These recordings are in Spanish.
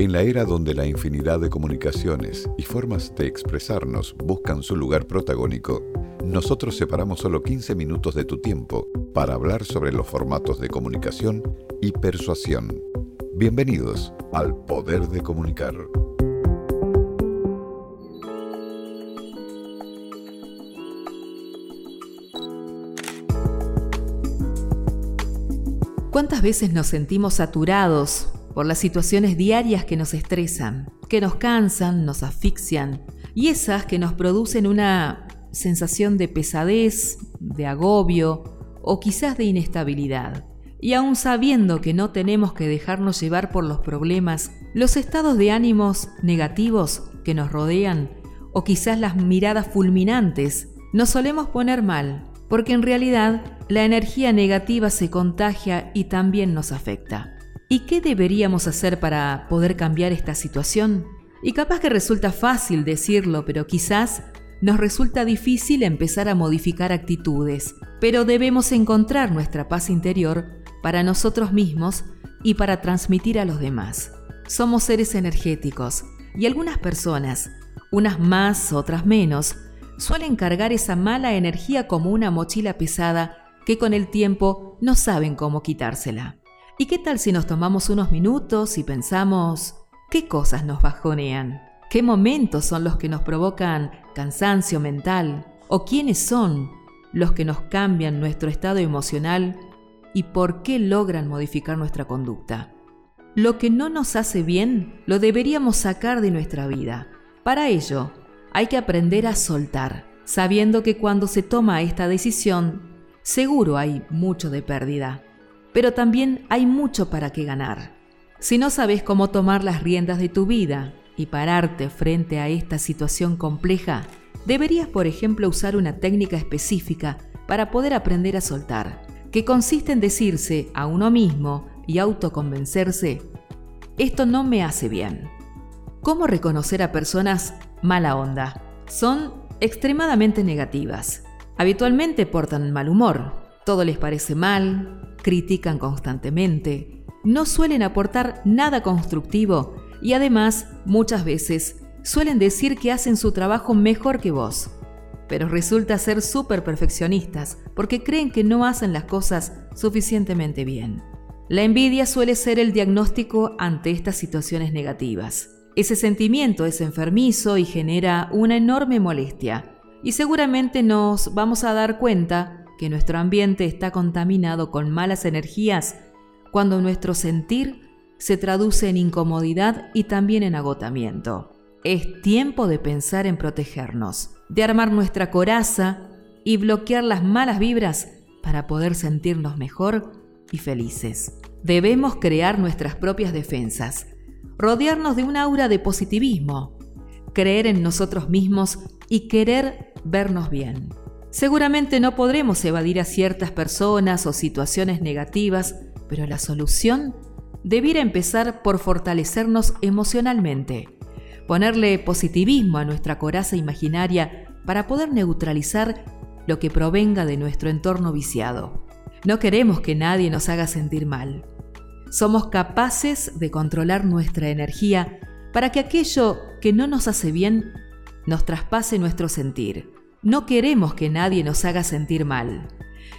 En la era donde la infinidad de comunicaciones y formas de expresarnos buscan su lugar protagónico, nosotros separamos solo 15 minutos de tu tiempo para hablar sobre los formatos de comunicación y persuasión. Bienvenidos al Poder de Comunicar. ¿Cuántas veces nos sentimos saturados por las situaciones diarias que nos estresan, que nos cansan, nos asfixian y esas que nos producen una sensación de pesadez, de agobio o quizás de inestabilidad? Y aún sabiendo que no tenemos que dejarnos llevar por los problemas, los estados de ánimos negativos que nos rodean o quizás las miradas fulminantes, nos solemos poner mal porque en realidad la energía negativa se contagia y también nos afecta. ¿Y qué deberíamos hacer para poder cambiar esta situación? Y capaz que resulta fácil decirlo, pero quizás nos resulta difícil empezar a modificar actitudes, pero debemos encontrar nuestra paz interior para nosotros mismos y para transmitir a los demás. Somos seres energéticos y algunas personas, unas más, otras menos, suelen cargar esa mala energía como una mochila pesada que con el tiempo no saben cómo quitársela. ¿Y qué tal si nos tomamos unos minutos y pensamos qué cosas nos bajonean? ¿Qué momentos son los que nos provocan cansancio mental? ¿O quiénes son los que nos cambian nuestro estado emocional y por qué logran modificar nuestra conducta? Lo que no nos hace bien lo deberíamos sacar de nuestra vida. Para ello, hay que aprender a soltar, sabiendo que cuando se toma esta decisión, seguro hay mucho de pérdida, pero también hay mucho para que ganar. Si no sabes cómo tomar las riendas de tu vida y pararte frente a esta situación compleja, deberías, por ejemplo, usar una técnica específica para poder aprender a soltar, que consiste en decirse a uno mismo y autoconvencerse, esto no me hace bien. ¿Cómo reconocer a personas mala onda. Son extremadamente negativas. Habitualmente portan mal humor, todo les parece mal, critican constantemente, no suelen aportar nada constructivo y además muchas veces suelen decir que hacen su trabajo mejor que vos. Pero resulta ser súper perfeccionistas porque creen que no hacen las cosas suficientemente bien. La envidia suele ser el diagnóstico ante estas situaciones negativas. Ese sentimiento es enfermizo y genera una enorme molestia. Y seguramente nos vamos a dar cuenta que nuestro ambiente está contaminado con malas energías cuando nuestro sentir se traduce en incomodidad y también en agotamiento. Es tiempo de pensar en protegernos, de armar nuestra coraza y bloquear las malas vibras para poder sentirnos mejor y felices. Debemos crear nuestras propias defensas rodearnos de un aura de positivismo, creer en nosotros mismos y querer vernos bien. Seguramente no podremos evadir a ciertas personas o situaciones negativas, pero la solución debiera empezar por fortalecernos emocionalmente, ponerle positivismo a nuestra coraza imaginaria para poder neutralizar lo que provenga de nuestro entorno viciado. No queremos que nadie nos haga sentir mal. Somos capaces de controlar nuestra energía para que aquello que no nos hace bien nos traspase nuestro sentir. No queremos que nadie nos haga sentir mal.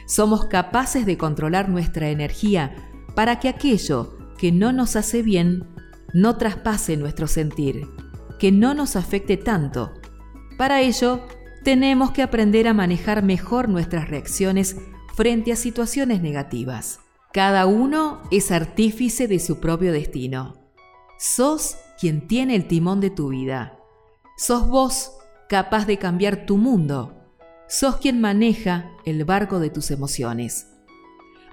Somos capaces de controlar nuestra energía para que aquello que no nos hace bien no traspase nuestro sentir, que no nos afecte tanto. Para ello, tenemos que aprender a manejar mejor nuestras reacciones frente a situaciones negativas. Cada uno es artífice de su propio destino. Sos quien tiene el timón de tu vida. Sos vos capaz de cambiar tu mundo. Sos quien maneja el barco de tus emociones.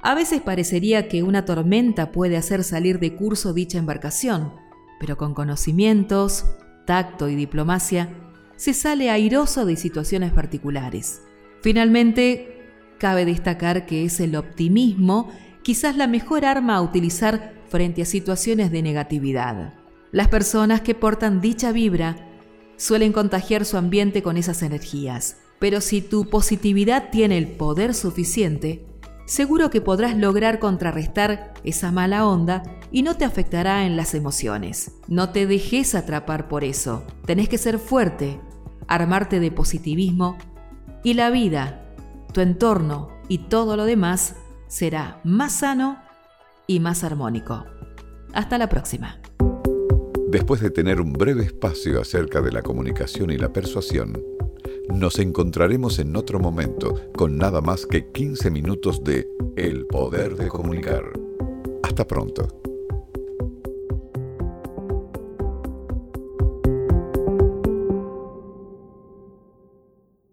A veces parecería que una tormenta puede hacer salir de curso dicha embarcación, pero con conocimientos, tacto y diplomacia, se sale airoso de situaciones particulares. Finalmente, cabe destacar que es el optimismo quizás la mejor arma a utilizar frente a situaciones de negatividad. Las personas que portan dicha vibra suelen contagiar su ambiente con esas energías, pero si tu positividad tiene el poder suficiente, seguro que podrás lograr contrarrestar esa mala onda y no te afectará en las emociones. No te dejes atrapar por eso. Tenés que ser fuerte, armarte de positivismo y la vida, tu entorno y todo lo demás será más sano y más armónico. Hasta la próxima. Después de tener un breve espacio acerca de la comunicación y la persuasión, nos encontraremos en otro momento con nada más que 15 minutos de El Poder de Comunicar. Hasta pronto.